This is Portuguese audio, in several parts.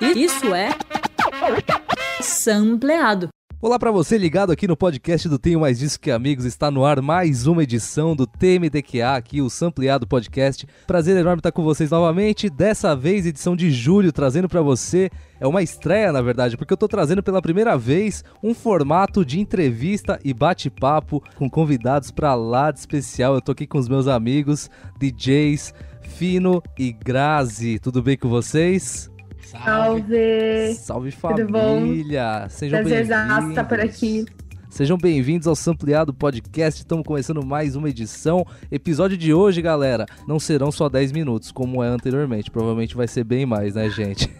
Isso é sampleado. Olá para você ligado aqui no podcast do Tenho Mais Disso Que Amigos, está no ar mais uma edição do TMDQA, aqui o Sampleado Podcast. Prazer enorme estar com vocês novamente, dessa vez edição de julho, trazendo para você, é uma estreia na verdade, porque eu tô trazendo pela primeira vez um formato de entrevista e bate-papo com convidados para lá de especial. Eu tô aqui com os meus amigos, DJs, Fino e Grazi, tudo bem com vocês? Salve! Salve família! Sejam bem-vindos. estar tá por aqui. Sejam bem-vindos ao Sampleado Podcast. Estamos começando mais uma edição. Episódio de hoje, galera, não serão só 10 minutos, como é anteriormente. Provavelmente vai ser bem mais, né, gente?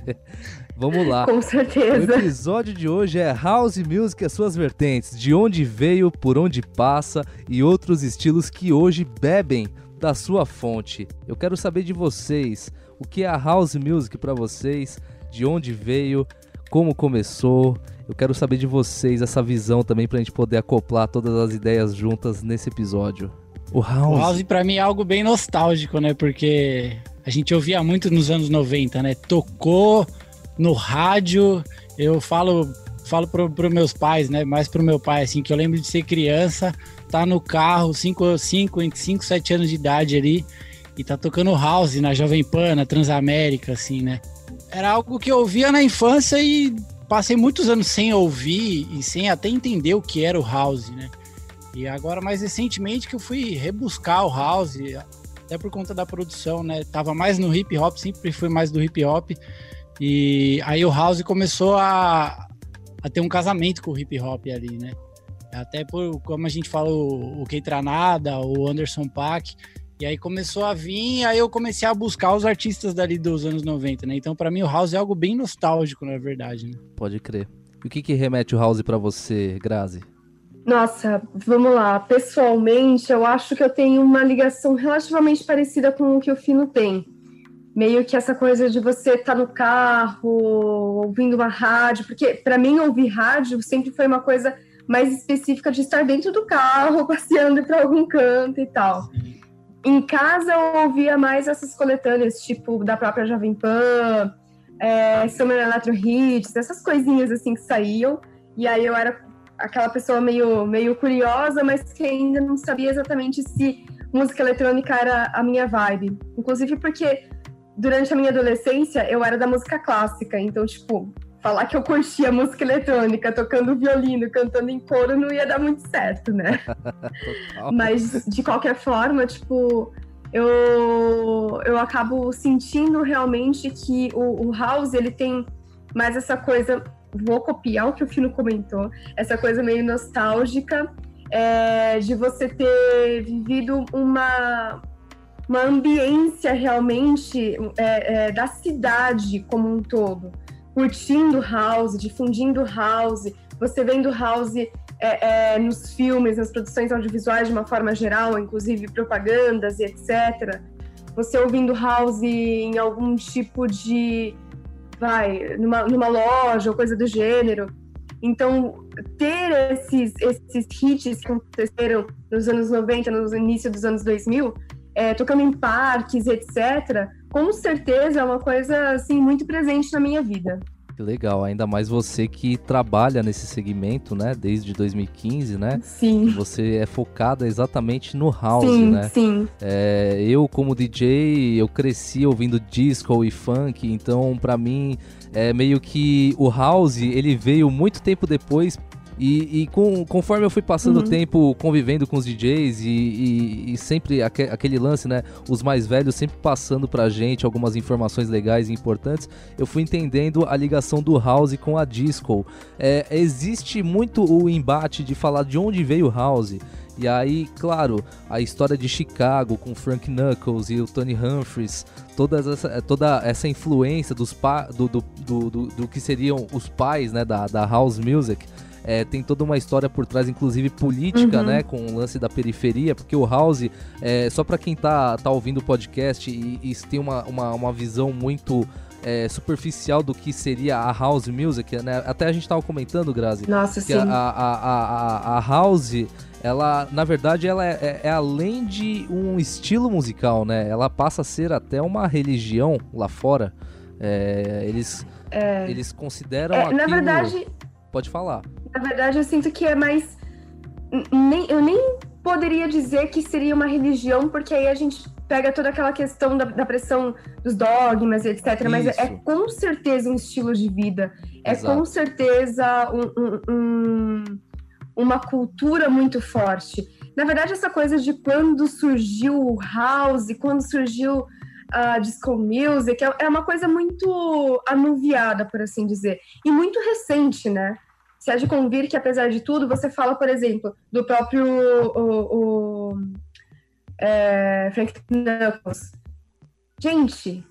Vamos lá. Com certeza. O episódio de hoje é House Music e as suas vertentes, de onde veio, por onde passa e outros estilos que hoje bebem da sua fonte. Eu quero saber de vocês o que é a house music para vocês, de onde veio, como começou. Eu quero saber de vocês essa visão também para a gente poder acoplar todas as ideias juntas nesse episódio. O house, o house para mim é algo bem nostálgico, né? Porque a gente ouvia muito nos anos 90, né? Tocou no rádio. Eu falo falo pro, pro meus pais, né? Mais pro meu pai, assim, que eu lembro de ser criança, tá no carro, 5, 5, 5, 7 anos de idade ali, e tá tocando house na Jovem Pan, na Transamérica, assim, né? Era algo que eu ouvia na infância e passei muitos anos sem ouvir e sem até entender o que era o house, né? E agora, mais recentemente, que eu fui rebuscar o house, até por conta da produção, né? Tava mais no hip hop, sempre fui mais do hip hop. E aí o house começou a, a ter um casamento com o hip hop ali, né? Até por, como a gente fala, o, o Keitranada, o Anderson Paak, e aí começou a vir, aí eu comecei a buscar os artistas dali dos anos 90, né? Então para mim o house é algo bem nostálgico, na verdade, né? Pode crer. E o que que remete o house para você, Grazi? Nossa, vamos lá. Pessoalmente, eu acho que eu tenho uma ligação relativamente parecida com o que o Fino tem. Meio que essa coisa de você estar tá no carro, ouvindo uma rádio, porque para mim ouvir rádio sempre foi uma coisa mais específica de estar dentro do carro, passeando para algum canto e tal. Sim. Em casa eu ouvia mais essas coletâneas, tipo da própria Jovem Pan, é, Summer Electro Hits, essas coisinhas assim que saíam. E aí eu era aquela pessoa meio, meio curiosa, mas que ainda não sabia exatamente se música eletrônica era a minha vibe. Inclusive porque durante a minha adolescência eu era da música clássica, então, tipo, falar que eu curtia música eletrônica, tocando violino, cantando em coro, não ia dar muito certo, né? Mas, de qualquer forma, tipo, eu, eu acabo sentindo realmente que o, o house, ele tem mais essa coisa, vou copiar o que o Fino comentou, essa coisa meio nostálgica, é, de você ter vivido uma, uma ambiência realmente é, é, da cidade como um todo curtindo house, difundindo house, você vendo house é, é, nos filmes, nas produções audiovisuais de uma forma geral, inclusive propagandas e etc. Você ouvindo house em algum tipo de. vai, numa, numa loja ou coisa do gênero. Então, ter esses, esses hits que aconteceram nos anos 90, no início dos anos 2000, é, tocando em parques, etc., com certeza é uma coisa assim muito presente na minha vida. Que legal, ainda mais você que trabalha nesse segmento, né, desde 2015, né? Sim. Você é focada exatamente no house, sim, né? Sim. É, eu como DJ, eu cresci ouvindo disco e funk, então para mim é meio que o house ele veio muito tempo depois e, e com, conforme eu fui passando o uhum. tempo convivendo com os DJs e, e, e sempre aque, aquele lance, né? Os mais velhos sempre passando pra gente algumas informações legais e importantes, eu fui entendendo a ligação do house com a disco. É, existe muito o embate de falar de onde veio o house. E aí, claro, a história de Chicago com Frank Knuckles e o Tony Humphries, toda essa, toda essa influência dos pa, do, do, do, do, do que seriam os pais né, da, da house music é, tem toda uma história por trás, inclusive política, uhum. né? Com o lance da periferia, porque o House, é, só para quem tá, tá ouvindo o podcast e, e tem uma, uma, uma visão muito é, superficial do que seria a house music, né? Até a gente tava comentando, Grazi, Nossa, que sim. A, a, a, a, house, ela, na verdade, ela é, é, é, além de um estilo musical, né? Ela passa a ser até uma religião lá fora É, eles, é. eles consideram é, Na verdade... Pode falar. Na verdade, eu sinto que é mais... Nem, eu nem poderia dizer que seria uma religião, porque aí a gente pega toda aquela questão da, da pressão dos dogmas, etc. Isso. Mas é, com certeza um estilo de vida. É Exato. com certeza um, um, um, uma cultura muito forte. Na verdade, essa coisa de quando surgiu o house, quando surgiu a disco music, é, é uma coisa muito anuviada, por assim dizer. E muito recente, né? Se há de convir que, apesar de tudo, você fala, por exemplo, do próprio o, o é, Frank Knuckles. Gente,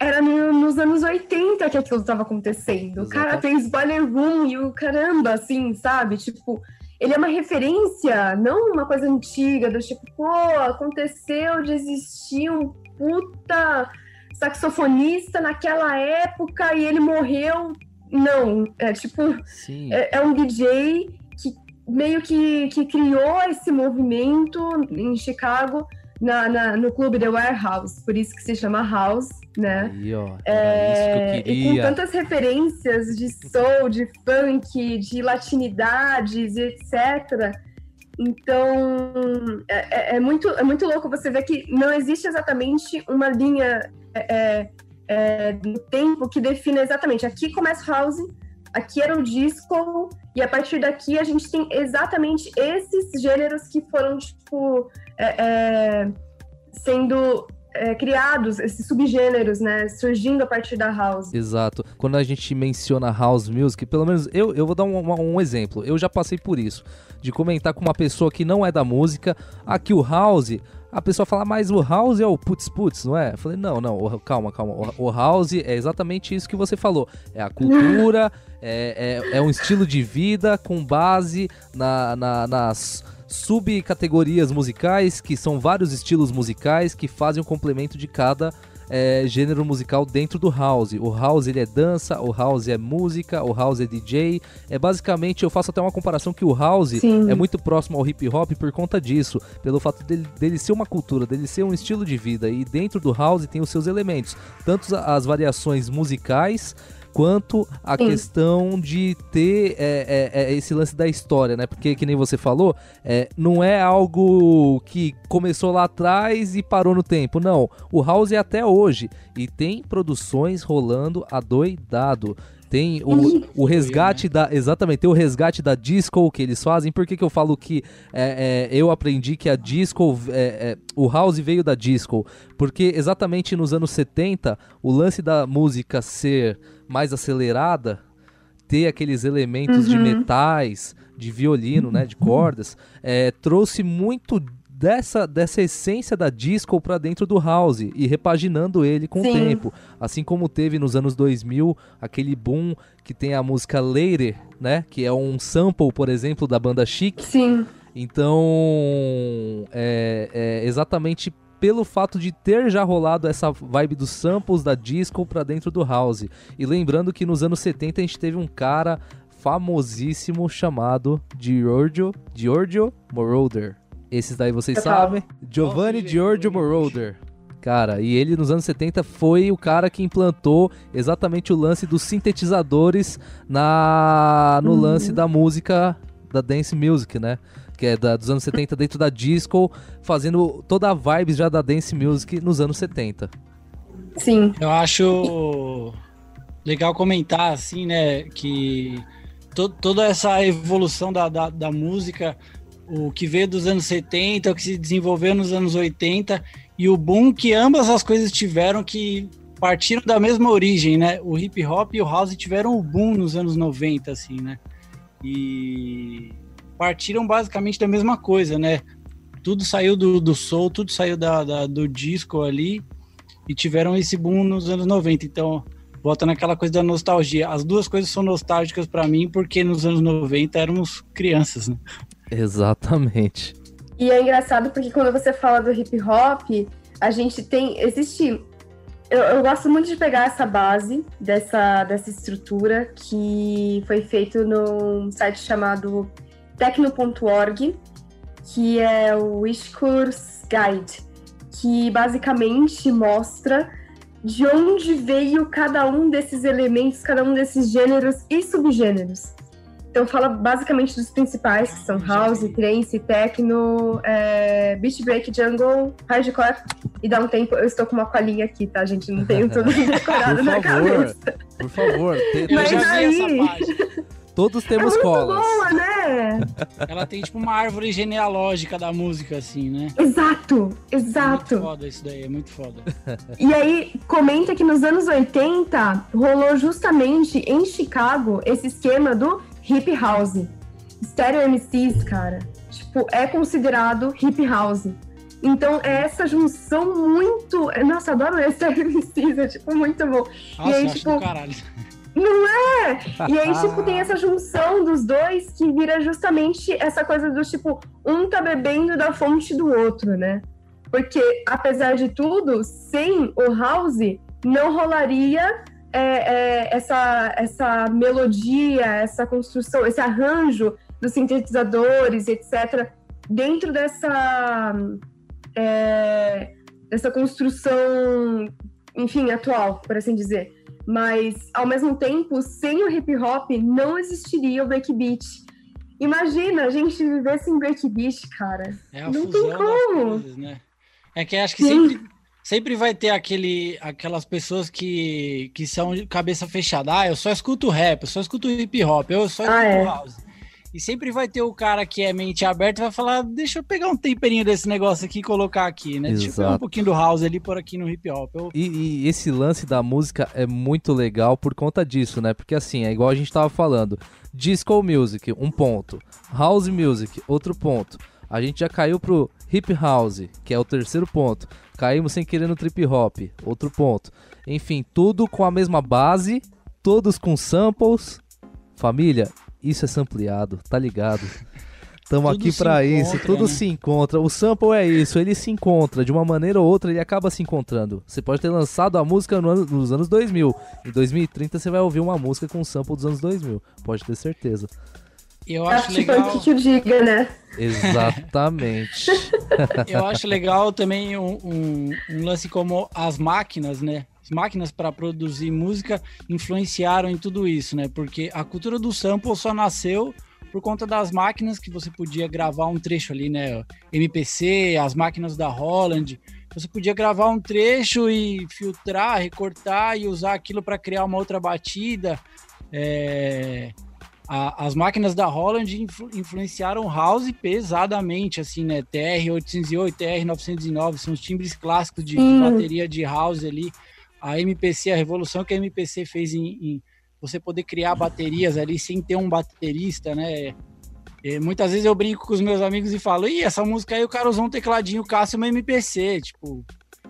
era no, nos anos 80 que aquilo estava acontecendo. O cara fez Boiler Room e o caramba, assim, sabe? Tipo, ele é uma referência, não uma coisa antiga, do tipo, pô, aconteceu de existir um puta saxofonista naquela época e ele morreu. Não, é tipo, é, é, um DJ que meio que, que criou esse movimento em Chicago na, na, no clube The Warehouse, por isso que se chama House, né? Aí, ó, é, e com tantas referências de soul, de funk, de latinidades e etc. Então, é, é, é, muito, é muito louco você ver que não existe exatamente uma linha é, é, é do tempo que defina exatamente. Aqui começa House, aqui era o disco, e a partir daqui a gente tem exatamente esses gêneros que foram, tipo, é, sendo é, criados, esses subgêneros, né, surgindo a partir da house. Exato. Quando a gente menciona house music, pelo menos eu, eu vou dar um, um, exemplo. Eu já passei por isso, de comentar com uma pessoa que não é da música, aqui o house, a pessoa fala, mas o house é o putz putz, não é? Eu falei, não, não, calma, calma. O, house é exatamente isso que você falou. É a cultura, é, é, é um estilo de vida com base na, na nas subcategorias musicais, que são vários estilos musicais que fazem o um complemento de cada é, gênero musical dentro do house. O house ele é dança, o house é música, o house é DJ. É basicamente, eu faço até uma comparação que o house Sim. é muito próximo ao hip hop por conta disso, pelo fato dele, dele ser uma cultura, dele ser um estilo de vida. E dentro do house tem os seus elementos, tanto as variações musicais quanto a Sim. questão de ter é, é, é, esse lance da história, né? Porque, que nem você falou, é, não é algo que começou lá atrás e parou no tempo. Não, o House é até hoje. E tem produções rolando adoidado. Tem o, o resgate da. Exatamente, tem o resgate da disco que eles fazem. Por que, que eu falo que é, é, eu aprendi que a disco. É, é o house veio da disco? Porque exatamente nos anos 70, o lance da música ser mais acelerada, ter aqueles elementos uhum. de metais, de violino, né, de cordas, é, trouxe muito dessa, dessa essência da disco para dentro do house e repaginando ele com Sim. o tempo. Assim como teve nos anos 2000 aquele boom que tem a música Later, né? Que é um sample, por exemplo, da banda Chic. Sim. Então, é, é exatamente pelo fato de ter já rolado essa vibe dos samples da disco para dentro do house. E lembrando que nos anos 70 a gente teve um cara famosíssimo chamado Giorgio, Giorgio Moroder. Esses daí vocês sabem. Giovanni Giorgio Moroder. Cara, e ele nos anos 70 foi o cara que implantou exatamente o lance dos sintetizadores na no uhum. lance da música da dance music, né? Que é da, dos anos 70 dentro da disco, fazendo toda a vibe já da dance music nos anos 70. Sim. Eu acho legal comentar, assim, né, que to toda essa evolução da, da, da música o que veio dos anos 70, o que se desenvolveu nos anos 80 e o boom que ambas as coisas tiveram que partiram da mesma origem, né? O hip hop e o house tiveram o boom nos anos 90, assim, né? E partiram basicamente da mesma coisa, né? Tudo saiu do, do soul, tudo saiu da, da, do disco ali e tiveram esse boom nos anos 90. Então, volta naquela coisa da nostalgia. As duas coisas são nostálgicas para mim porque nos anos 90 éramos crianças, né? Exatamente. E é engraçado porque quando você fala do hip hop, a gente tem. Existe. Eu, eu, gosto muito de pegar essa base dessa, dessa estrutura que foi feito num site chamado tecno.org, que é o Wish Course Guide, que basicamente mostra de onde veio cada um desses elementos, cada um desses gêneros e subgêneros. Então fala basicamente dos principais, que são house, trance, techno, é, beat break, jungle, hardcore. E dá um tempo, eu estou com uma colinha aqui, tá, gente? Não tenho tudo decorado na cabeça. Por favor, te... eu já vi essa página. Todos temos é colas. Boa, né? Ela tem tipo uma árvore genealógica da música, assim, né? Exato, exato. É muito foda isso daí, é muito foda. E aí, comenta que nos anos 80 rolou justamente em Chicago esse esquema do hip house. Stereo MCs, cara, tipo, é considerado hip house. Então, é essa junção muito. Nossa, adoro esse Stereo MCs, é tipo muito bom. Nossa, e aí, eu tipo, acho do caralho. Não é? E aí, tipo, tem essa junção dos dois que vira justamente essa coisa do tipo, um tá bebendo da fonte do outro, né? Porque, apesar de tudo, sem o house, não rolaria é, é, essa, essa melodia, essa construção, esse arranjo dos sintetizadores, etc., dentro dessa, é, dessa construção, enfim, atual, por assim dizer. Mas, ao mesmo tempo, sem o hip hop, não existiria o breakbeat. Imagina a gente viver sem breakbeat, cara. É a não fusão tem como. coisas, né? É que acho que sempre, sempre vai ter aquele, aquelas pessoas que, que são cabeça fechada. Ah, eu só escuto rap, eu só escuto hip hop, eu só escuto Ah, é. house. E sempre vai ter o cara que é mente aberta e vai falar: deixa eu pegar um temperinho desse negócio aqui e colocar aqui, né? Deixa eu pegar um Exato. pouquinho do house ali por aqui no hip hop. Eu, E, e esse lance da música é muito legal por conta disso, né? Porque assim, é igual a gente tava falando. Disco music, um ponto. House music, outro ponto. A gente já caiu pro hip house, que é o terceiro ponto. Caímos sem querer no trip hop, outro ponto. Enfim, tudo com a mesma base, todos com samples. Família, isso é sampleado, tá ligado? Tamo aqui pra isso, encontra, tudo né? se encontra. O sample é isso, ele se encontra. De uma maneira ou outra, ele acaba se encontrando. Você pode ter lançado a música no ano- nos anos 2000. Em 2030, você vai ouvir uma música com sample dos anos 2000. Pode ter certeza. Eu acho Daft legal. Punk que o diga, né? Exatamente. Eu acho legal também um, um- um lance como as máquinas, né? As máquinas para produzir música influenciaram em tudo isso, né? Porque a cultura do sample só nasceu por conta das máquinas que você podia gravar um trecho ali, né? MPC, as máquinas da Holland. Você podia gravar um trecho e filtrar, recortar e usar aquilo para criar uma outra batida. É, a- as máquinas da Holland influ- influenciaram house pesadamente, assim, né? TR-808, TR-909 são os timbres clássicos de, de Sim. bateria de house ali. A MPC, a revolução que a MPC fez em, em você poder criar baterias ali sem ter um baterista, né? E muitas vezes eu brinco com os meus amigos e falo, ih, essa música aí o cara usou um tecladinho Cássio uma MPC, tipo,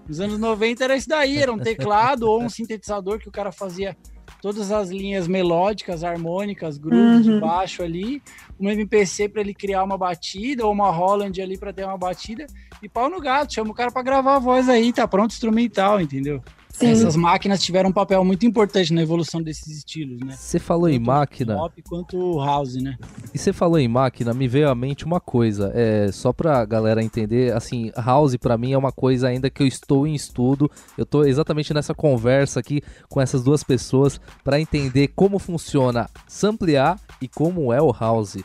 nos anos 90 era isso daí, era um teclado ou um sintetizador que o cara fazia todas as linhas melódicas, harmônicas, grooves de Uhum. baixo ali, uma MPC para ele criar uma batida ou uma Holland ali para ter uma batida e pau no gato, chama o cara para gravar a voz aí, tá pronto instrumental, entendeu? Sim. Essas máquinas tiveram um papel muito importante na evolução desses estilos, né? Você falou em Tanto o máquina. Pop quanto o house, né? E você falou em máquina, me veio à mente uma coisa, é só pra galera entender, assim, house pra mim é uma coisa ainda que eu estou em estudo. Eu tô exatamente nessa conversa aqui com essas duas pessoas pra entender como funciona samplear e como é o house,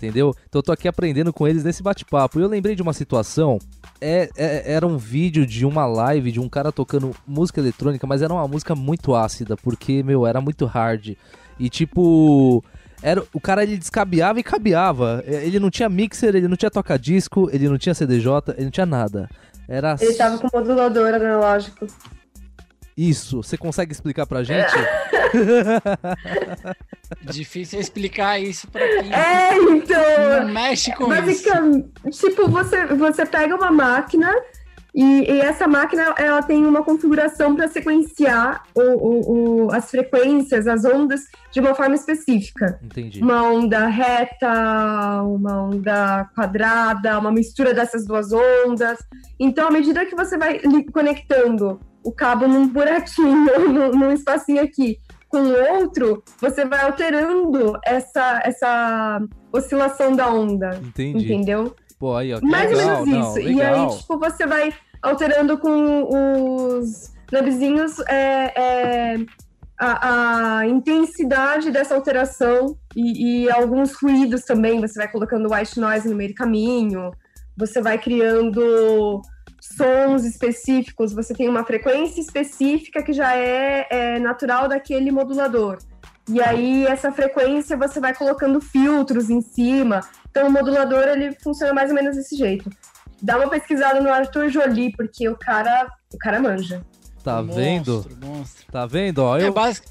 entendeu? Então eu tô aqui aprendendo com eles nesse bate-papo. E eu lembrei de uma situação, é, é- era um vídeo de uma live de um cara tocando música eletrônica, mas era uma música muito ácida, porque, meu, era muito hard. E tipo, era, o cara ele descabeava e cabeava. É, Ele não tinha mixer, ele não tinha toca-disco, ele não tinha CDJ, ele não tinha nada. Era Ele tava com modulador analógico. Isso. Você consegue explicar pra gente? Difícil explicar isso pra quem É, então. não mexe com isso. Basicamente, tipo, você, você pega uma máquina e, e essa máquina ela tem uma configuração para sequenciar o, o- o- as frequências, as ondas de uma forma específica. Entendi. Uma onda reta, uma onda quadrada, uma mistura dessas duas ondas. Então, à medida que você vai conectando o cabo num buraquinho, num, num espacinho aqui, com o outro, você vai alterando essa, essa oscilação da onda. Entendi. Entendeu? Pô, aí, ó. Mais legal, ou menos não, isso. E legal. aí, tipo, você vai alterando com os, Nubzinhos é, é a, a, intensidade dessa alteração e, e, alguns ruídos também. Você vai colocando white noise no meio do caminho, você vai criando sons específicos, você tem uma frequência específica que já é, é natural daquele modulador. E aí, essa frequência você vai colocando filtros em cima. Então, o modulador ele funciona mais ou menos desse jeito. Dá uma pesquisada no Arthur Jolie, porque o cara, o cara manja. Tá monstro, vendo? Monstro. Tá vendo? Ó, é eu... basic,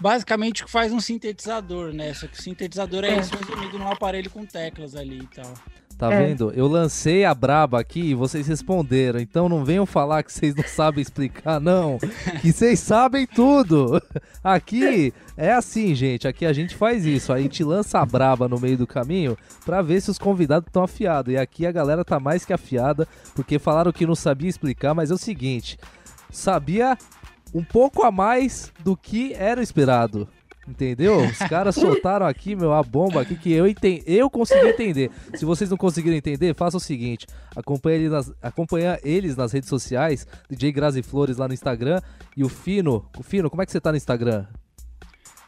basicamente o que faz um sintetizador, né? Só que o sintetizador é, é. isso resumido num aparelho com teclas ali e tal. Tá é. vendo? Eu lancei a braba aqui e vocês responderam. Então não venham falar que vocês não sabem explicar, não. Que vocês sabem tudo. Aqui é assim, gente. Aqui a gente faz isso. A gente lança a braba no meio do caminho para ver se os convidados estão afiados. E aqui a galera tá mais que afiada, porque falaram que não sabia explicar, mas é o seguinte: sabia um pouco a mais do que era esperado. Entendeu? Os caras soltaram aqui, meu, a bomba aqui que eu entendi, eu consegui entender. Se vocês não conseguiram entender, faça o seguinte: acompanha eles nas, acompanha eles nas redes sociais, DJ Grazi Flores lá no Instagram e o Fino. O Fino, como é que você tá no Instagram?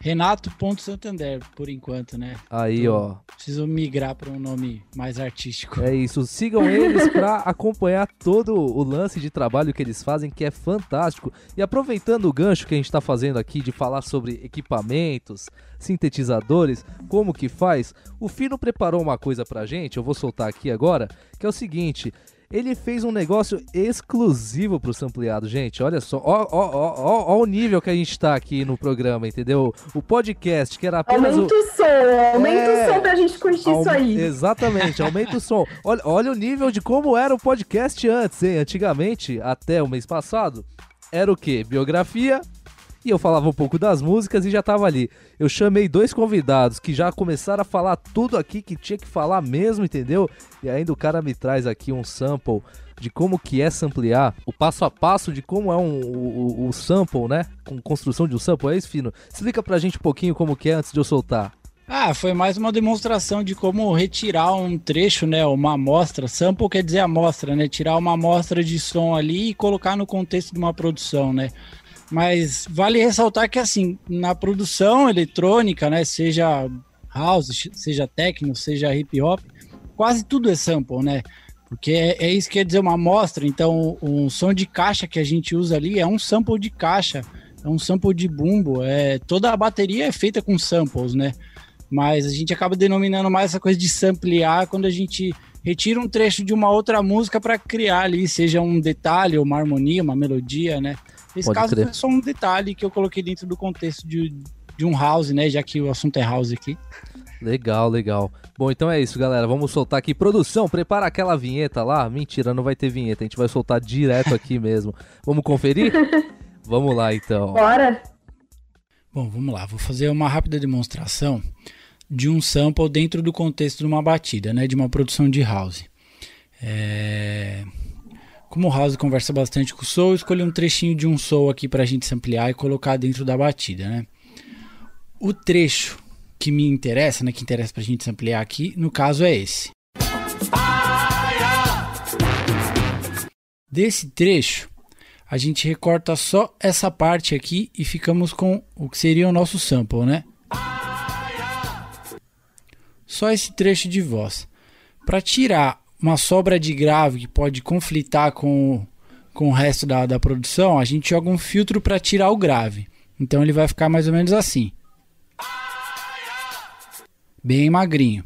Renato.santander, por enquanto, né? Aí, Tô, ó. Preciso migrar para um nome mais artístico. É isso. Sigam eles para acompanhar todo o lance de trabalho que eles fazem, que é fantástico. E aproveitando o gancho que a gente está fazendo aqui de falar sobre equipamentos, sintetizadores, como que faz, o Fino preparou uma coisa pra gente, eu vou soltar aqui agora, que é o seguinte ele fez um negócio exclusivo pro sampleado, gente. Olha só, ó, ó, ó, ó, o nível que a gente tá aqui no programa, entendeu? O podcast, que era apenas. Aumenta o, o som, aumenta é... o som pra gente curtir Aum... isso aí. Exatamente, aumenta o som. Olha, olha o nível de como era o podcast antes, hein? Antigamente, até o mês passado, era o quê? Biografia, e eu falava um pouco das músicas e já tava ali. Eu chamei dois convidados que já começaram a falar tudo aqui que tinha que falar mesmo, entendeu? E ainda o cara me traz aqui um sample de como que é samplear, o passo a passo de como é um, o, o sample, né? Com construção de um sample, é isso, Fino? Explica pra gente um pouquinho como que é antes de eu soltar. Ah, foi mais uma demonstração de como retirar um trecho, né? Uma amostra. Sample quer dizer amostra, né? Tirar uma amostra de som ali e colocar no contexto de uma produção, né? Mas vale ressaltar que, assim, na produção eletrônica, né, seja house, seja techno, seja hip hop, quase tudo é sample, né? Porque é, é isso que quer dizer uma amostra. Então, um som de caixa que a gente usa ali é um sample de caixa, é um sample de bumbo. É, toda a bateria é feita com samples, né? Mas a gente acaba denominando mais essa coisa de samplear quando a gente retira um trecho de uma outra música para criar ali, seja um detalhe, uma harmonia, uma melodia, né? Esse Pode caso crer. foi só um detalhe que eu coloquei dentro do contexto de, de um house, né? Já que o assunto é house aqui. Legal, legal. Bom, então é isso, galera. Vamos soltar aqui. Produção, prepara aquela vinheta lá. Mentira, não vai ter vinheta. A gente vai soltar direto aqui mesmo. Vamos conferir? vamos lá, então. Bora! Bom, vamos lá. Vou fazer uma rápida demonstração de um sample dentro do contexto de uma batida, né? De uma produção de house. É... Como o House conversa bastante com o Soul, escolhi um trechinho de um Soul aqui para a gente ampliar e colocar dentro da batida, né? O trecho que me interessa, né, que interessa para a gente ampliar aqui, no caso é esse. Desse trecho, a gente recorta só essa parte aqui e ficamos com o que seria o nosso sample, né? Só esse trecho de voz. Para tirar uma sobra de grave que pode conflitar com, com o resto da, da produção, a gente joga um filtro para tirar o grave. Então ele vai ficar mais ou menos assim. Bem magrinho.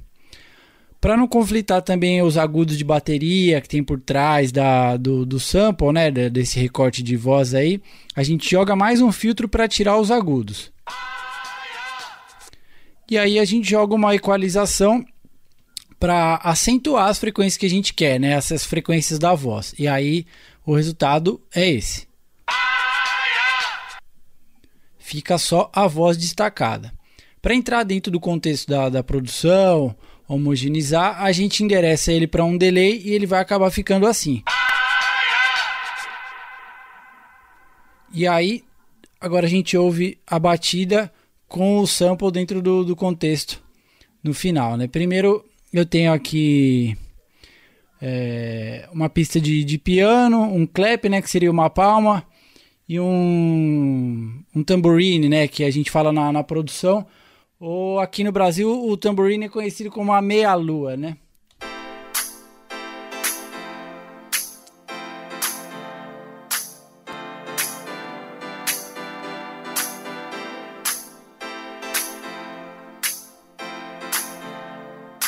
Para não conflitar também os agudos de bateria que tem por trás da, do, do sample, né, desse recorte de voz aí, a gente joga mais um filtro para tirar os agudos. E aí a gente joga uma equalização para acentuar as frequências que a gente quer, né? Essas frequências da voz. E aí o resultado é esse. Fica só a voz destacada. Para entrar dentro do contexto da, da produção, homogeneizar, a gente endereça ele para um delay e ele vai acabar ficando assim. E aí, agora a gente ouve a batida com o sample dentro do, do contexto no final, né? Primeiro eu tenho aqui é, uma pista de, de piano, um clap, né, que seria uma palma, e um, um tambourine, né, que a gente fala na, na produção. Ou aqui no Brasil, o tambourine é conhecido como a meia-lua, né?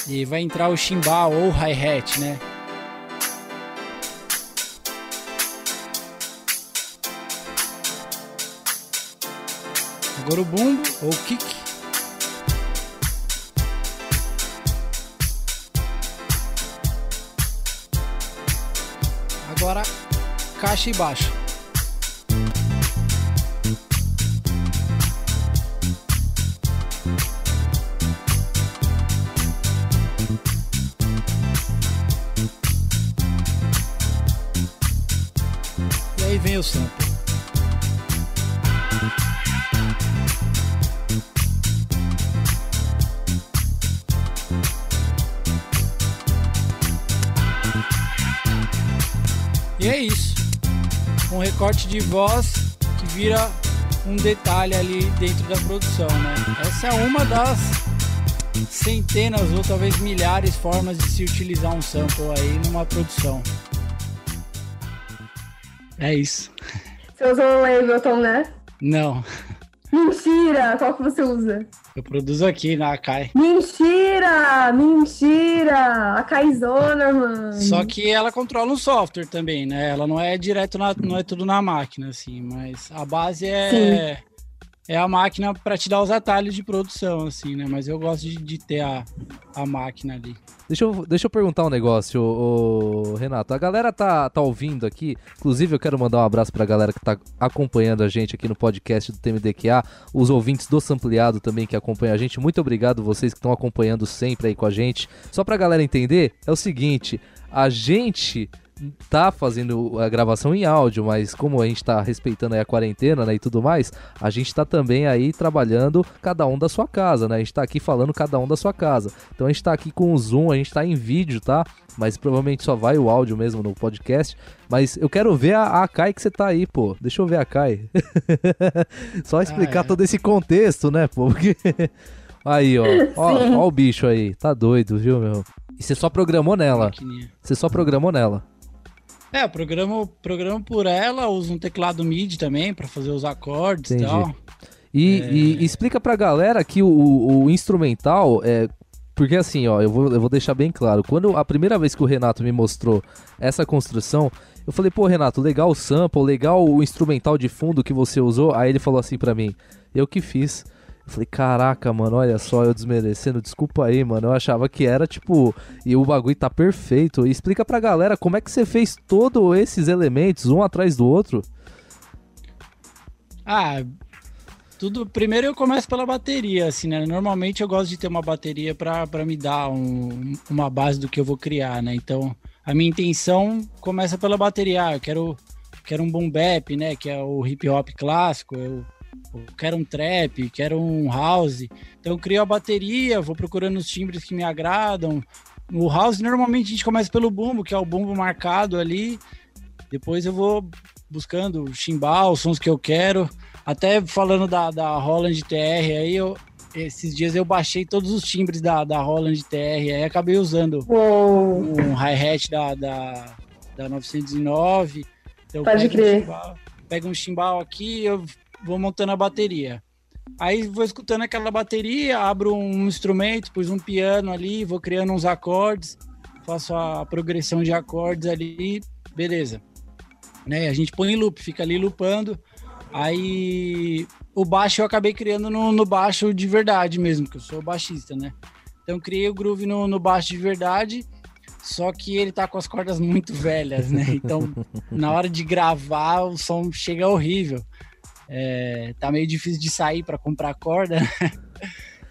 E vai entrar o chimbal ou hi-hat, né? Agora o bumbo ou kick. Agora caixa e baixo. E sample. E é isso. Um recorte de voz que vira um detalhe ali dentro da produção, né? Essa é uma das centenas ou talvez milhares formas de se utilizar um sample aí numa produção. É isso. Você usou o Ableton, né? Não, Mentira! Qual que você usa? eu produzo aqui na Akai. Mentira! Mentira! A Kaizona, mano. Só que ela controla um software também, né? Ela não é direto na, não é tudo na máquina, assim, mas a base é é a máquina para te dar os atalhos de produção, assim, né? Mas eu gosto de, de ter a, a máquina ali. Deixa eu, deixa eu perguntar um negócio, ô, ô, Renato. A galera tá, tá ouvindo aqui. Inclusive, eu quero mandar um abraço pra galera que tá acompanhando a gente aqui no podcast do TMDQA. Os ouvintes do Sampleado também que acompanham a gente. Muito obrigado vocês que estão acompanhando sempre aí com a gente. Só pra galera entender, é o seguinte: a gente tá fazendo a gravação em áudio, mas como a gente tá respeitando aí a quarentena, né, e tudo mais, a gente tá também aí trabalhando cada um da sua casa, né? A gente tá aqui falando cada um da sua casa. Então a gente tá aqui com o Zoom, a gente tá em vídeo, tá? Mas provavelmente só vai o áudio mesmo no podcast. Mas eu quero ver a, a Kai que você tá aí, pô. Deixa eu ver a Kai. só explicar Ah, é. todo esse contexto, né, pô? Porque... Aí, ó. Ó, ó o bicho aí. Tá doido, viu, meu? E você só programou nela. Você só programou nela. É, eu programo, programo por ela, uso um teclado MIDI também para fazer os acordes e Entendi. tal. E, É. e explica pra galera que o, o instrumental é. Porque assim, ó, eu vou, eu vou deixar bem claro. Quando a primeira vez que o Renato me mostrou essa construção, eu falei, pô, Renato, legal o sample, legal o instrumental de fundo que você usou. Aí ele falou assim pra mim, eu que fiz. Eu falei, caraca, mano, olha só, eu desmerecendo, desculpa aí, mano. Eu achava que era tipo, e o bagulho tá perfeito. E explica pra galera como é que você fez todos esses elementos, um atrás do outro. Ah, tudo. Primeiro eu começo pela bateria, assim, né? Normalmente eu gosto de ter uma bateria para me dar um- uma base do que eu vou criar, né? Então, a minha intenção começa pela bateria. Ah, eu quero, quero um boom bap, né? Que é o hip hop clássico. Eu, quero um trap, quero um house. Então, eu crio a bateria, vou procurando os timbres que me agradam. No house, normalmente a gente começa pelo bumbo, que é o bumbo marcado ali. Depois eu vou buscando o chimbal, os sons que eu quero. Até falando da, da Holland TR aí, eu, esses dias eu baixei todos os timbres da, da Holland TR, aí acabei usando Uou. um hi-hat da, da, da 909. Então Pode crer. Um chimbal, pego um chimbal aqui eu vou montando a bateria. Aí vou escutando aquela bateria, abro um instrumento, pus um piano ali, vou criando uns acordes, faço a progressão de acordes ali, beleza. Né? A gente põe em loop, fica ali loopando. Aí o baixo eu acabei criando no, no baixo de verdade mesmo, que eu sou baixista, né? Então criei o groove no, no baixo de verdade, só que ele tá com as cordas muito velhas, né? Então na hora de gravar o som chega horrível. É, tá meio difícil de sair para comprar corda. né?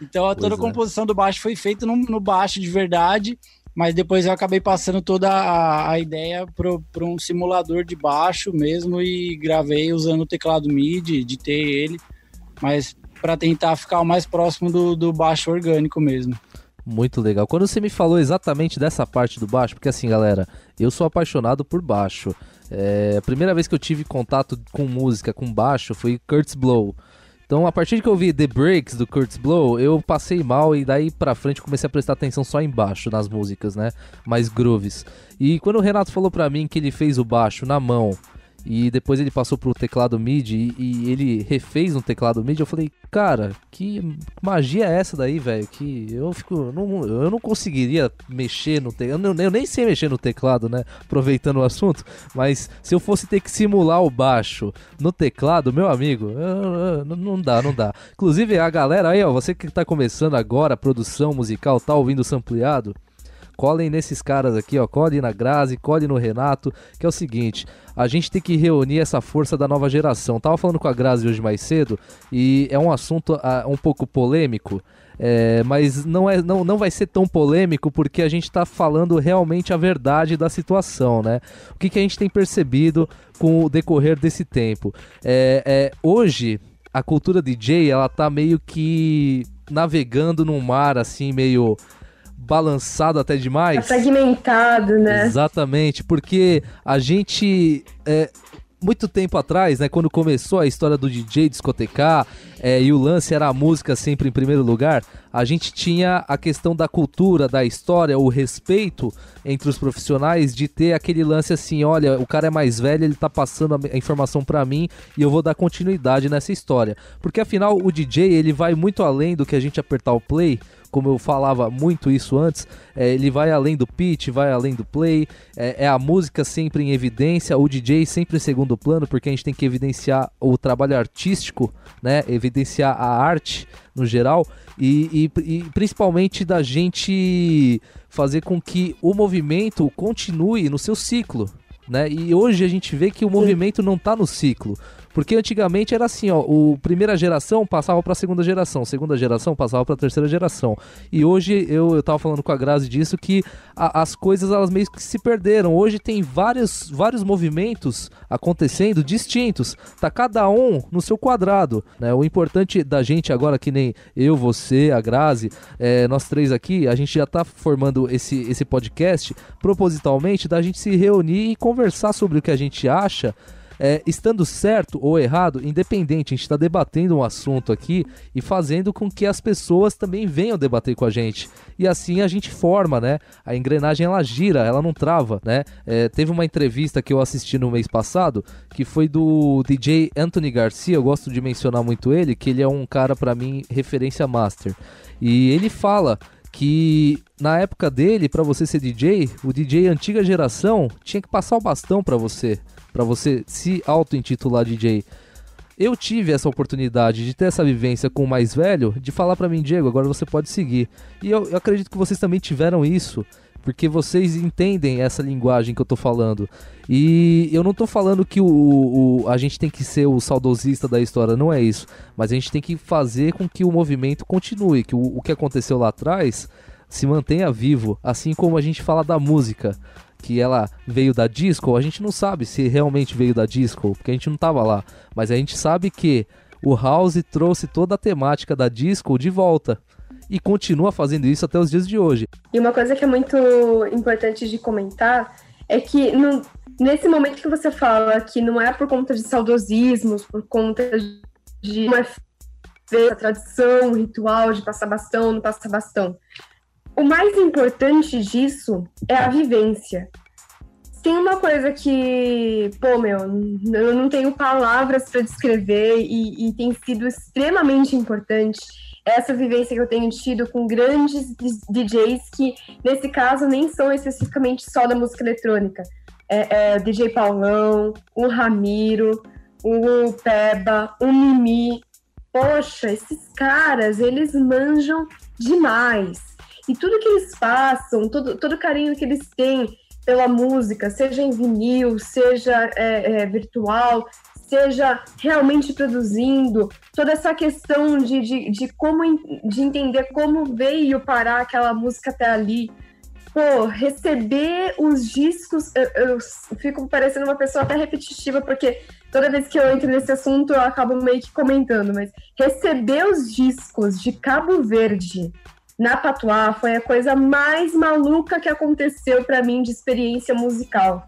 Então a- toda a é. composição do baixo foi feita no, no baixo de verdade, mas depois eu acabei passando toda a, a ideia para um simulador de baixo mesmo e gravei usando o teclado MIDI, editei ele, mas para tentar ficar o mais próximo do, do baixo orgânico mesmo. Muito legal. Quando você me falou exatamente dessa parte do baixo, porque assim, galera, eu sou apaixonado por baixo. É, a primeira vez que eu tive contato com música, com baixo, foi Kurt's Blow. Então, a partir de que eu vi The Breaks do Kurt's Blow, eu passei mal e daí pra frente comecei a prestar atenção só embaixo nas músicas, né? Mais grooves. E quando o Renato falou pra mim que ele fez o baixo na mão e depois ele passou pro teclado MIDI e, ele refez um teclado MIDI. Eu falei, cara, que magia é essa daí, velho? Que eu fico. Não, eu não conseguiria mexer no teclado. Eu, eu, nem sei mexer no teclado, né? Aproveitando o assunto. Mas se eu fosse ter que simular o baixo no teclado, meu amigo, eu, eu, não dá, não dá. Inclusive, a galera aí, ó, você que tá começando agora produção musical, tá ouvindo o sampleado colhem nesses caras aqui, ó, colhem na Grazi, colhem no Renato, que é o seguinte, a gente tem que reunir essa força da nova geração. Tava falando com a Grazi hoje mais cedo e é um assunto uh, um pouco polêmico, é, mas não, é, não, não vai ser tão polêmico porque a gente está falando realmente a verdade da situação, né? O que, que a gente tem percebido com o decorrer desse tempo? É, é, hoje, a cultura DJ, ela tá meio que navegando num mar assim, meio balançado até demais. Tá fragmentado, né? Exatamente, porque a gente. É, muito tempo atrás, né, quando começou a história do DJ discotecar é, e o lance era a música sempre em primeiro lugar, a gente tinha a questão da cultura, da história, o respeito entre os profissionais de ter aquele lance assim, olha, o cara é mais velho, ele tá passando a informação para mim e eu vou dar continuidade nessa história. Porque afinal o DJ, ele vai muito além do que a gente apertar o play, como eu falava muito isso antes, é, ele vai além do pitch, vai além do play, é, é, a música sempre em evidência, o DJ sempre em segundo plano, porque a gente tem que evidenciar o trabalho artístico, né? Evidenciar a arte no geral e, e, e principalmente da gente fazer com que o movimento continue no seu ciclo. Né? E hoje a gente vê que o movimento não está no ciclo. Porque antigamente era assim, ó, o primeira geração passava para a segunda geração, segunda geração passava para a terceira geração. E hoje eu, eu tava falando com a Grazi disso que a, as coisas elas meio que se perderam. Hoje tem vários, vários movimentos acontecendo distintos. Tá cada um no seu quadrado, né? O importante da gente agora que nem eu, você, a Grazi, é, nós três aqui, a gente já tá formando esse esse podcast propositalmente da gente se reunir e conversar sobre o que a gente acha é, estando certo ou errado, independente, a gente está debatendo um assunto aqui e fazendo com que as pessoas também venham debater com a gente. E assim a gente forma, né? A engrenagem ela gira, ela não trava, né? É, teve uma entrevista que eu assisti no mês passado que foi do DJ Anthony Garcia. Eu gosto de mencionar muito ele, que ele é um cara para mim referência master. E ele fala que na época dele, para você ser DJ, o DJ antiga geração tinha que passar o bastão para você para você se auto-intitular DJ. Eu tive essa oportunidade de ter essa vivência com o mais velho, de falar para mim, Diego, agora você pode seguir. E eu, eu, acredito que vocês também tiveram isso, porque vocês entendem essa linguagem que eu tô falando. E eu não tô falando que o, o, a gente tem que ser o saudosista da história, não é isso. Mas a gente tem que fazer com que o movimento continue, que o, o que aconteceu lá atrás se mantenha vivo, assim como a gente fala da música que ela veio da disco, a gente não sabe se realmente veio da disco, porque a gente não tava lá. Mas a gente sabe que o House trouxe toda a temática da disco de volta. E continua fazendo isso até os dias de hoje. E uma coisa que é muito importante de comentar é que no, nesse momento que você fala que não é por conta de saudosismos, por conta de uma tradição, um ritual de passar bastão, não passar bastão o mais importante disso é a vivência. Tem uma coisa que, pô, meu, eu não tenho palavras para descrever e, e tem sido extremamente importante essa vivência que eu tenho tido com grandes DJs que, nesse caso, nem são especificamente só da música eletrônica. É, é, DJ Paulão, o Ramiro, o Peba, o Mimi. Poxa, esses caras, eles manjam demais. E tudo que eles passam, todo, todo o carinho que eles têm pela música, seja em vinil, seja é, é, virtual, seja realmente produzindo, toda essa questão de, de, de, como de entender como veio parar aquela música até ali. Pô, receber os discos, eu, eu fico parecendo uma pessoa até repetitiva, porque toda vez que eu entro nesse assunto eu acabo meio que comentando, mas receber os discos de Cabo Verde na Patuá foi a coisa mais maluca que aconteceu para mim de experiência musical.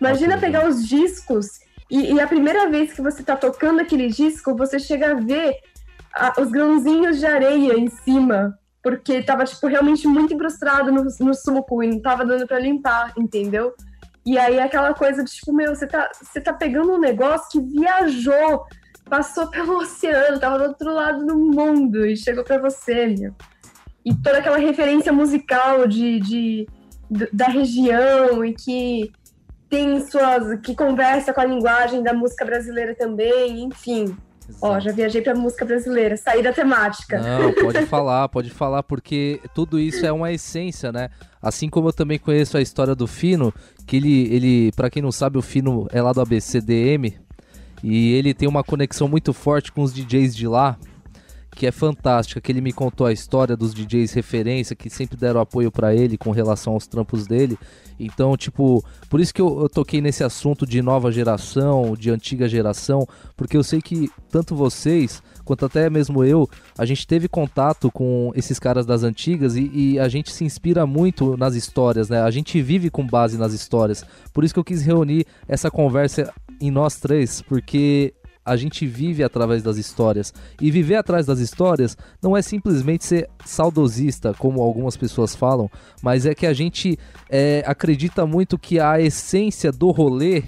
Imagina pegar os discos e, e, a primeira vez que você tá tocando aquele disco, você chega a ver a, os grãozinhos de areia em cima, porque tava, tipo, realmente muito incrustado no, no suco e não tava dando para limpar, entendeu? E aí aquela coisa de, tipo, meu, você tá, você tá pegando um negócio que viajou, passou pelo oceano, tava do outro lado do mundo e chegou para você, meu. E toda aquela referência musical de, de, da região e que tem suas. que conversa com a linguagem da música brasileira também, enfim. Exato. Ó, já viajei pra música brasileira, saí da temática. Não, pode falar, pode falar, porque tudo isso é uma essência, né? Assim como eu também conheço a história do Fino, que ele, ele para quem não sabe, o Fino é lá do ABCDM, e ele tem uma conexão muito forte com os DJs de lá, que é fantástica, que ele me contou a história dos DJs referência que sempre deram apoio para ele com relação aos trampos dele. Então, tipo, por isso que eu, eu, toquei nesse assunto de nova geração, de antiga geração, porque eu sei que tanto vocês quanto até mesmo eu, a gente teve contato com esses caras das antigas e, e a gente se inspira muito nas histórias, né? A gente vive com base nas histórias. Por isso que eu quis reunir essa conversa em nós três, porque a gente vive através das histórias. E viver atrás das histórias não é simplesmente ser saudosista, como algumas pessoas falam, mas é que a gente é, acredita muito que a essência do rolê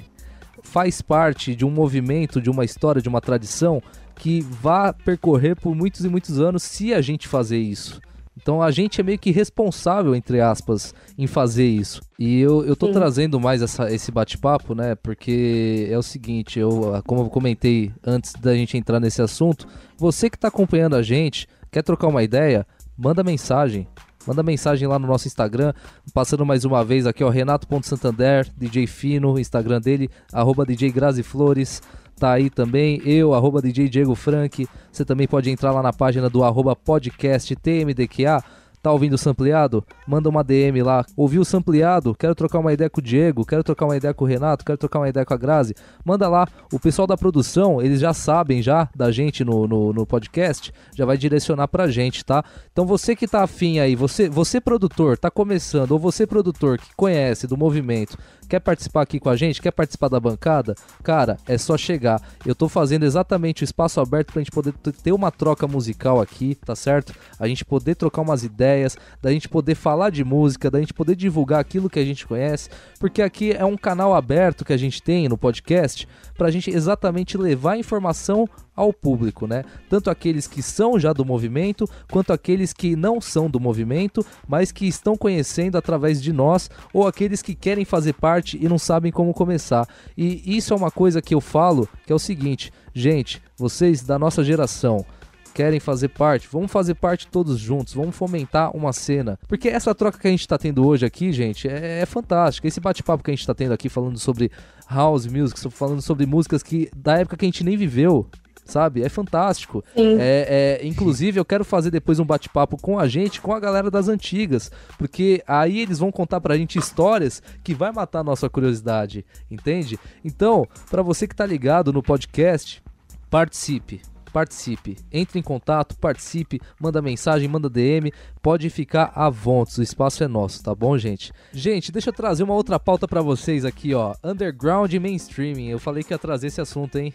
faz parte de um movimento, de uma história, de uma tradição que vá percorrer por muitos e muitos anos se a gente fazer isso. Então a gente é meio que responsável, entre aspas, em fazer isso. E eu, eu tô Sim. trazendo mais essa, esse bate-papo, né? Porque é o seguinte, eu, como eu comentei antes da gente entrar nesse assunto, você que tá acompanhando a gente, quer trocar uma ideia, manda mensagem. Manda mensagem lá no nosso Instagram, passando mais uma vez aqui, ó, renato.santander, DJ Fino, Instagram dele, arroba DJ Grazi Flores tá aí também, eu, arroba DJ Diego Frank. Você também pode entrar lá na página do arroba podcast TMDQA Tá ouvindo o sampleado? Manda uma DM lá. Ouviu o sampleado? Quero trocar uma ideia com o Diego, quero trocar uma ideia com o Renato, quero trocar uma ideia com a Grazi. Manda lá. O pessoal da produção, eles já sabem já da gente no, no, no podcast, já vai direcionar pra gente, tá? Então você que tá afim aí, você, você produtor, tá começando, ou você produtor que conhece do movimento, quer participar aqui com a gente, quer participar da bancada, cara, é só chegar. Eu tô fazendo exatamente o espaço aberto pra gente poder ter uma troca musical aqui, tá certo? A gente poder trocar umas ideias da gente poder falar de música, da gente poder divulgar aquilo que a gente conhece, porque aqui é um canal aberto que a gente tem no podcast para a gente exatamente levar informação ao público, né? Tanto aqueles que são já do movimento, quanto aqueles que não são do movimento, mas que estão conhecendo através de nós, ou aqueles que querem fazer parte e não sabem como começar. E isso é uma coisa que eu falo, que é o seguinte, gente, vocês da nossa geração, querem fazer parte, vamos fazer parte todos juntos, vamos fomentar uma cena. Porque essa troca que a gente tá tendo hoje aqui, gente, é, é fantástica. Esse bate-papo que a gente tá tendo aqui falando sobre house music, falando sobre músicas que da época que a gente nem viveu, sabe? É fantástico. É, é, inclusive, eu quero fazer depois um bate-papo com a gente, com a galera das antigas, porque aí eles vão contar pra gente histórias que vai matar a nossa curiosidade, entende? Então, para você que tá ligado no podcast, participe participe. Entre em contato, participe, manda mensagem, manda DM, pode ficar à vontade, o espaço é nosso, tá bom, gente? Gente, deixa eu trazer uma outra pauta para vocês aqui, ó. Underground e mainstreaming. Eu falei que ia trazer esse assunto, hein?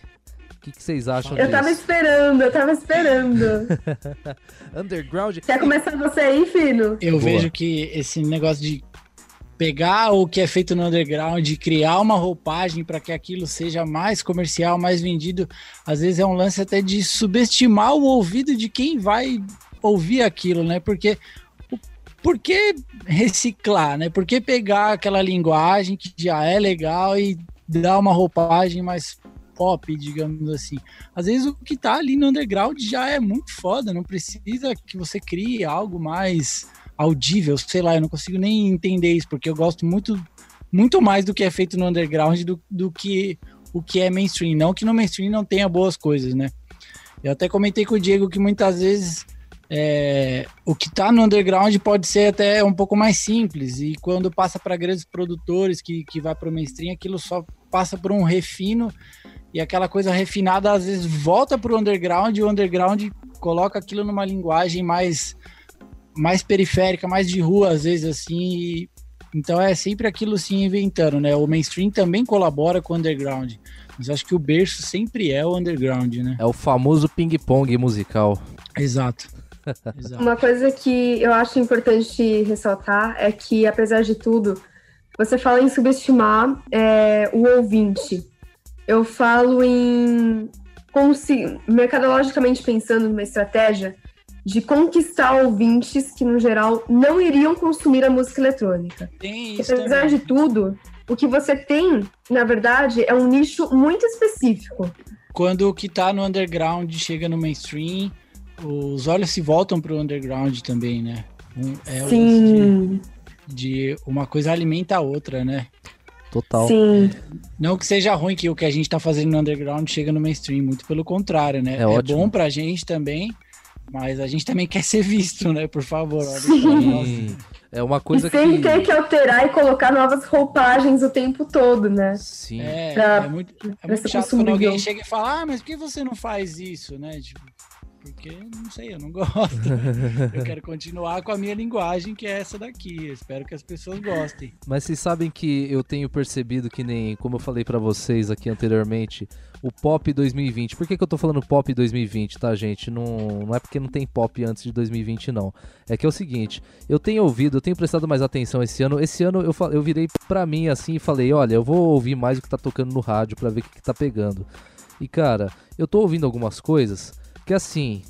O que, que vocês acham eu disso? Eu tava esperando, eu tava esperando. Underground. Quer começar você aí, Fino? Eu Boa. vejo que esse negócio de pegar o que é feito no underground e criar uma roupagem para que aquilo seja mais comercial, mais vendido, às vezes é um lance até de subestimar o ouvido de quem vai ouvir aquilo, né? Porque por que reciclar, né? Por que pegar aquela linguagem que já é legal e dar uma roupagem mais pop, digamos assim. Às vezes o que tá ali no underground já é muito foda, não precisa que você crie algo mais audível, sei lá, eu não consigo nem entender isso, porque eu gosto muito, muito mais do que é feito no underground do, do que o que é mainstream. Não que no mainstream não tenha boas coisas, né? Eu até comentei com o Diego que muitas vezes é, o que está no underground pode ser até um pouco mais simples, e quando passa para grandes produtores que, que vai para o mainstream, aquilo só passa por um refino, e aquela coisa refinada às vezes volta para o underground, e o underground coloca aquilo numa linguagem mais mais periférica, mais de rua, às vezes, assim, e, Então é sempre aquilo se inventando, né? O mainstream também colabora com o underground. Mas acho que o berço sempre é o underground, né? É o famoso ping-pong musical. Exato. Exato. Uma coisa que eu acho importante ressaltar é que, apesar de tudo, você fala em subestimar é, o ouvinte. Eu falo em mercadologicamente pensando numa estratégia de conquistar ouvintes que, no geral, não iriam consumir a música eletrônica. Tem isso Apesar também. de tudo, o que você tem, na verdade, é um nicho muito específico. Quando o que tá no underground chega no mainstream, os olhos se voltam pro underground também, né? Um, é o Sim, de, de uma coisa alimenta a outra, né? Total. sim. Não que seja ruim que o que a gente tá fazendo no underground chega no mainstream, muito pelo contrário, né? É ótimo. bom pra gente também, mas a gente também quer ser visto, né? Por favor. olha Sim. É uma E coisa sem que. ter que alterar e colocar novas roupagens o tempo todo, né? Sim. É, Pra- é muito, é muito chato quando alguém chega e fala, ah, mas por que você não faz isso, né? Tipo, porque, não sei, eu não gosto. eu quero continuar com a minha linguagem, que é essa daqui. Eu espero que as pessoas gostem. Mas vocês sabem que eu tenho percebido que nem, como eu falei pra vocês aqui anteriormente, o pop 2020. Por que, que eu tô falando pop 2020, tá, gente? Não, não é porque não tem pop antes de 2020, não. É que é o seguinte, eu tenho ouvido, eu tenho prestado mais atenção esse ano. Esse ano eu, eu virei pra mim assim e falei, olha, eu vou ouvir mais o que tá tocando no rádio pra ver o que, que tá pegando. E cara, eu tô ouvindo algumas coisas que assim,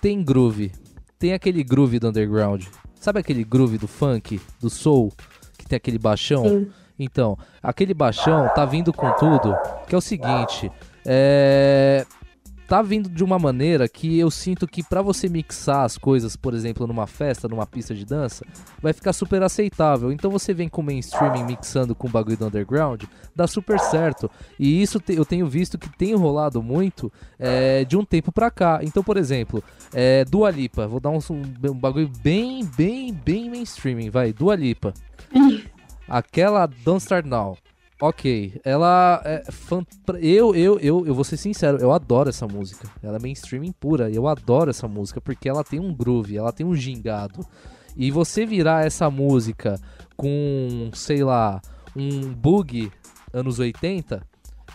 tem groove. Tem aquele groove do underground. Sabe aquele groove do funk, do soul, que tem aquele baixão? Sim. Então, aquele baixão tá vindo com tudo, que é o seguinte, é tá vindo de uma maneira que eu sinto que pra você mixar as coisas, por exemplo, numa festa, numa pista de dança, vai ficar super aceitável. Então você vem com o mainstream mixando com o bagulho do underground, dá super certo. E isso te- eu tenho visto que tem rolado muito é, de um tempo pra cá. Então, por exemplo, é, Dua Lipa, vou dar um, um, um bagulho bem, bem, bem mainstream, vai, Dua Lipa. Aquela Don't Start Now. Ok, ela é. Eu, eu, eu, eu vou ser sincero, eu adoro essa música. Ela é mainstream pura. Eu adoro essa música porque ela tem um groove, ela tem um gingado. E você virar essa música com, sei lá, um bug anos 80,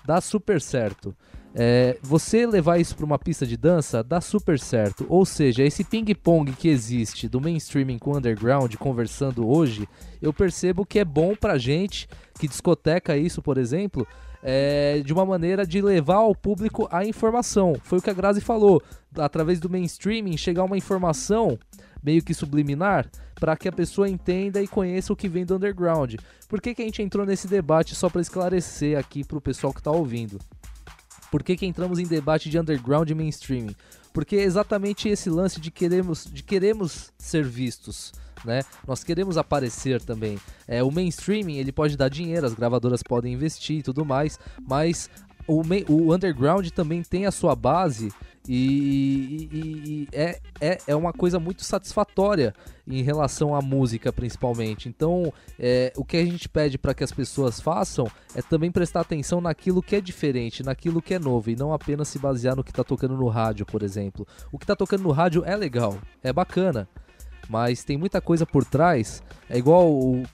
dá super certo. É, você levar isso para uma pista de dança dá super certo. Ou seja, esse ping-pong que existe do mainstreaming com o underground conversando hoje, eu percebo que é bom pra gente que discoteca isso, por exemplo, é, de uma maneira de levar ao público a informação. Foi o que a Grazi falou. Através do mainstreaming, chegar uma informação meio que subliminar para que a pessoa entenda e conheça o que vem do underground. Por que, que a gente entrou nesse debate só para esclarecer aqui pro pessoal que tá ouvindo? Por que, que entramos em debate de underground e mainstreaming? Porque é exatamente esse lance de queremos, de queremos ser vistos. Né? Nós queremos aparecer também. É, o mainstreaming ele pode dar dinheiro, as gravadoras podem investir e tudo mais, mas o, o underground também tem a sua base e, e- e é, é, é uma coisa muito satisfatória em relação à música, principalmente. Então, é, o que a gente pede para que as pessoas façam é também prestar atenção naquilo que é diferente, naquilo que é novo, e não apenas se basear no que tá tocando no rádio, por exemplo. O que tá tocando no rádio é legal, é bacana. Mas tem muita coisa por trás. É igual,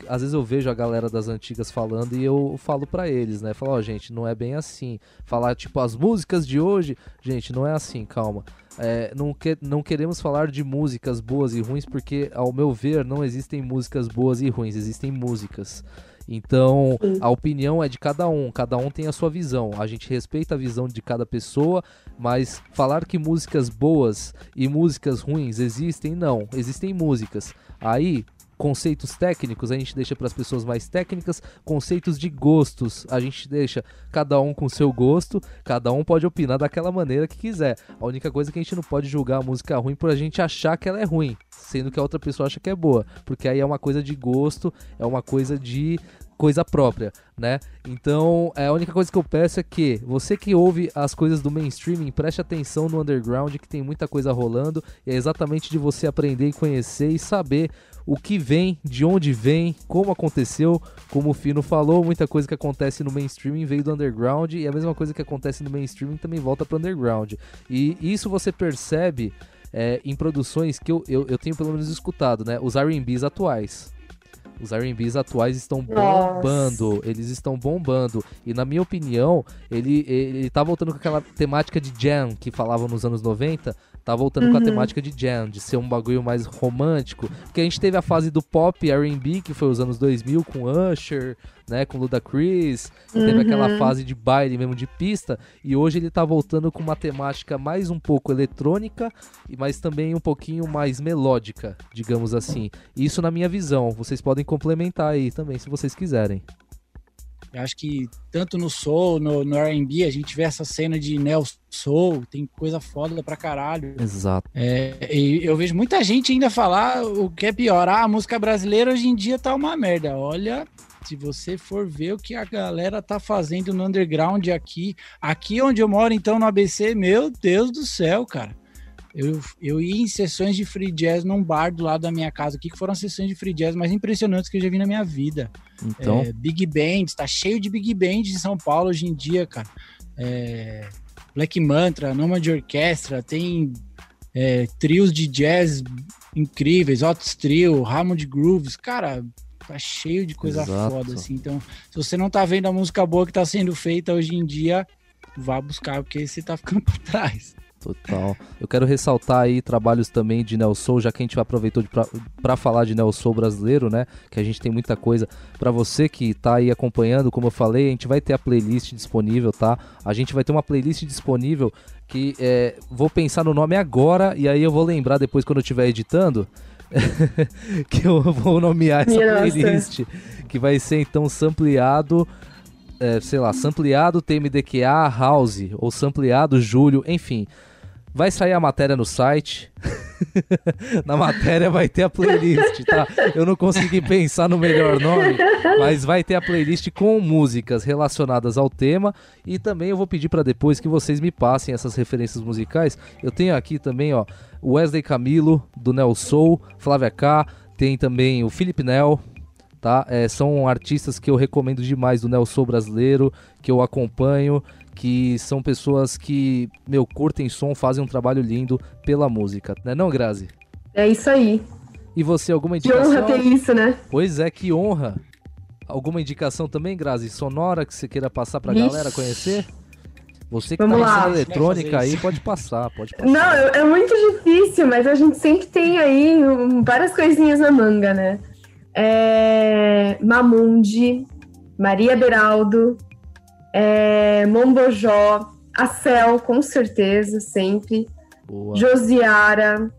às vezes eu vejo a galera das antigas falando e eu falo pra eles, né? Falar, ó, gente, não é bem assim. Falar, tipo, as músicas de hoje. Gente, não é assim, calma. É, não, que, não queremos falar de músicas boas e ruins, porque, ao meu ver, não existem músicas boas e ruins, existem músicas. Então, Sim. a opinião é de cada um, cada um tem a sua visão. A gente respeita a visão de cada pessoa, mas falar que músicas boas e músicas ruins existem, não. Existem músicas. Aí, conceitos técnicos a gente deixa para as pessoas mais técnicas, conceitos de gostos a gente deixa cada um com seu gosto, cada um pode opinar daquela maneira que quiser. A única coisa é que a gente não pode julgar a música ruim por a gente achar que ela é ruim, sendo que a outra pessoa acha que é boa, porque aí é uma coisa de gosto, é uma coisa de coisa própria, né? Então, é, a única coisa que eu peço é que você que ouve as coisas do mainstreaming, preste atenção no underground, que tem muita coisa rolando, e é exatamente de você aprender e conhecer e saber o que vem, de onde vem, como aconteceu, como o Fino falou, muita coisa que acontece no mainstreaming veio do underground, e a mesma coisa que acontece no mainstreaming também volta pro underground. E isso você percebe é, em produções que eu, eu, eu tenho pelo menos escutado, né? Os R&Bs atuais. Os R&Bs atuais estão bombando, Nossa. eles estão bombando. E na minha opinião, ele, ele tá voltando com aquela temática de jam que falavam nos anos 90, tá voltando com a Uhum. temática de jam, de ser um bagulho mais romântico. Porque a gente teve a fase do pop R&B, que foi os anos 2000, com Usher, né, com Ludacris, teve aquela Uhum. fase de baile mesmo, de pista, e hoje ele tá voltando com uma temática mais um pouco eletrônica, e mas também um pouquinho mais melódica, digamos assim. Isso na minha visão, vocês podem complementar aí também, se vocês quiserem. Eu acho que tanto no soul, no, no R&B, a gente vê essa cena de neo soul, tem coisa foda pra caralho. Exato. É, e eu vejo muita gente ainda falar o que é pior. Ah, a música brasileira hoje em dia tá uma merda. Olha, se você for ver o que a galera tá fazendo no underground aqui, aqui onde eu moro, então, no ABC, meu Deus do céu, cara. Eu, eu ia em sessões de free jazz num bar do lado da minha casa aqui, que foram as sessões de free jazz mais impressionantes que eu já vi na minha vida. Então, É, big bands, tá cheio de big bands em São Paulo hoje em dia, cara. É, Black Mantra, Noma de Orquestra, tem é, trios de jazz incríveis, Otis Trio, Hammond Grooves, cara, tá cheio de coisa Exato. foda, assim. Então, se você não tá vendo a música boa que tá sendo feita hoje em dia, vá buscar, porque você tá ficando pra trás. Total. Eu quero ressaltar aí trabalhos também de Neo Soul, já que a gente aproveitou pra falar de Neo Soul brasileiro, né? Que a gente tem muita coisa. Pra você que tá aí acompanhando, como eu falei, a gente vai ter a playlist disponível, tá? A gente vai ter uma playlist disponível que é, vou pensar no nome agora e aí eu vou lembrar depois quando eu estiver editando. que eu vou nomear essa nossa. playlist. Que vai ser então sampleado é, sei lá, sampleado TMDQA House ou sampleado Júlio, enfim. Vai sair a matéria no site. Na matéria vai ter a playlist, tá? Eu não consegui pensar no melhor nome, mas vai ter a playlist com músicas relacionadas ao tema e também eu vou pedir para depois que vocês me passem essas referências musicais. Eu tenho aqui também, ó, Wesley Camilo do Nel Soul, Flávia K, tem também o Felipe Nel, tá? É, são artistas que eu recomendo demais do Nel Soul brasileiro, que eu acompanho, que são pessoas que, meu, curtem som, fazem um trabalho lindo pela música, né não, Grazi? É isso aí. E você, alguma Que indicação? honra ter isso, né? Pois é, que honra. Alguma indicação também, Grazi, sonora que você queira passar pra Vixe. galera conhecer? Você que Vamos tá lá. eletrônica aí, pode passar, pode passar. Não, é muito difícil, mas a gente sempre tem aí várias coisinhas na manga, né? É, Mamundi, Maria Beraldo, é, Mombojó, a Cel, com certeza, sempre. Boa. Josiara,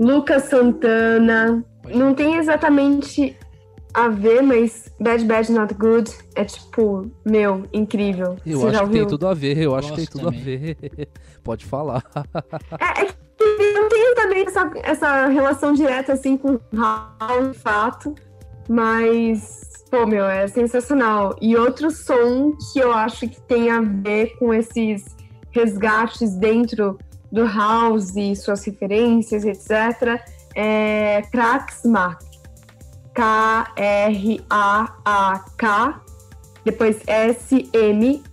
Lucas Santana. Não tem exatamente a ver, mas Bad Bad Not Good é tipo, meu, incrível. Eu Você acho já que tem tudo a ver, eu acho que tem tudo a também. ver. Pode falar. É, é que não tem também essa, essa relação direta assim com Raul, de fato, mas, pô, meu, é sensacional. E outro som que eu acho que tem a ver com esses resgates dentro do house e suas referências, etc., é Kraxmark. K-R-A-A-K, depois S-M-A-A-K.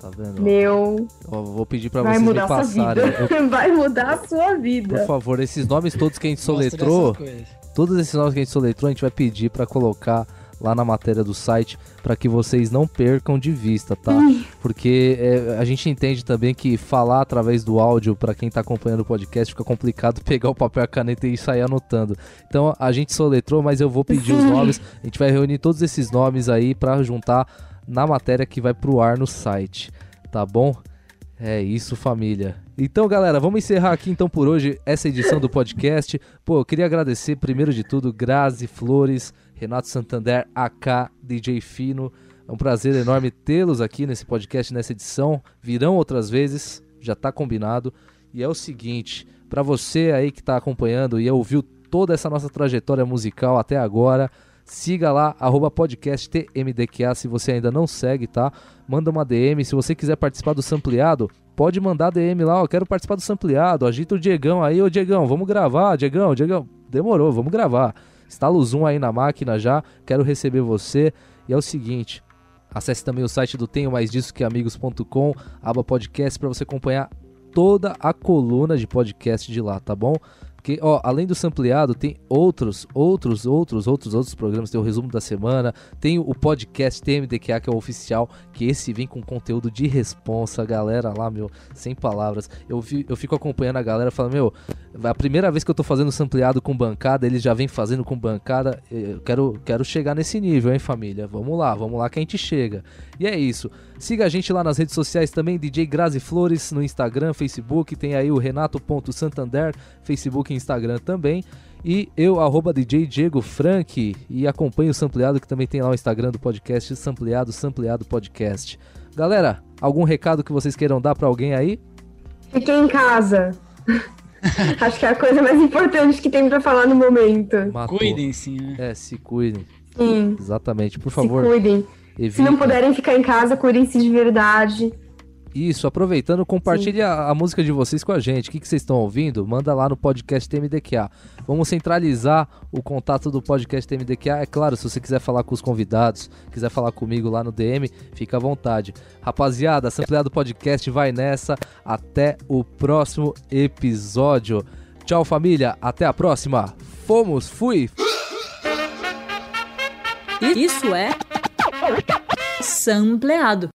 Tá vendo? Meu, Ó, vou pedir pra vai vocês me mudar sua passarem. Eu- vida. Vai mudar a sua por vida. favor, esses nomes todos que a gente soletrou, coisas. Todos esses nomes que a gente soletrou, a gente vai pedir pra colocar lá na matéria do site pra que vocês não percam de vista, tá? Porque é, a gente entende também que falar através do áudio pra quem tá acompanhando o podcast fica complicado pegar o papel e a caneta e sair anotando. Então a gente soletrou, mas eu vou pedir os nomes. A gente vai reunir todos esses nomes aí pra juntar na matéria que vai pro ar no site, tá bom? É isso, família. Então, galera, vamos encerrar aqui então por hoje essa edição do podcast. Pô, eu queria agradecer primeiro de tudo Grazi Flores, Renato Santander, AK, DJ Fino. É um prazer enorme tê-los aqui nesse podcast, nessa edição. Virão outras vezes, já tá combinado. E é o seguinte, para você aí que tá acompanhando e ouviu toda essa nossa trajetória musical até agora, siga lá, arroba podcast TMDQA, se você ainda não segue, tá? Manda uma DM, se você quiser participar do Sampleado, pode mandar DM lá, ó, quero participar do Sampleado, agita o Diegão aí, ô Diegão, vamos gravar, Diegão, Diegão, demorou, vamos gravar. Instala o Zoom aí na máquina já, quero receber você. E é o seguinte, acesse também o site do Tenho Mais Disso Que Amigos.com, aba podcast, para você acompanhar toda a coluna de podcast de lá, tá bom? Ó, além do sampleado, tem outros, outros, outros, outros, outros programas. Tem o resumo da semana, tem o podcast TMDQA, que é o oficial, que esse vem com conteúdo de responsa, galera lá, meu, sem palavras. Eu, vi, eu fico acompanhando a galera falando, meu, a primeira vez que eu tô fazendo sampleado com bancada, eles já vem fazendo com bancada. Eu quero, quero chegar nesse nível, hein, família? Vamos lá, vamos lá que a gente chega. E é isso. Siga a gente lá nas redes sociais também, DJ Grazi Flores no Instagram, Facebook, tem aí o Renato.santander, Facebook e Instagram também. E eu, arroba DJ Diego Frank, e acompanhe o Sampleado, que também tem lá o Instagram do podcast, Sampleado, Sampleado Podcast. Galera, algum recado que vocês queiram dar para alguém aí? Fiquem em casa. Acho que é a coisa mais importante que tem para falar no momento. Cuidem-se, né? É, se cuidem. Sim. Exatamente, por favor. Se cuidem. Se não puderem ficar em casa, cuidem-se de verdade. Isso, aproveitando, compartilhe a, a, música de vocês com a gente. O que, que vocês estão ouvindo? Manda lá no podcast TMDQA. Vamos centralizar o contato do podcast TMDQA. É claro, se você quiser falar com os convidados, quiser falar comigo lá no DM, fica à vontade. Rapaziada, Sampleado Podcast vai nessa. Até o próximo episódio. Tchau, família. Até a próxima. Fomos, fui. Isso é sampleado.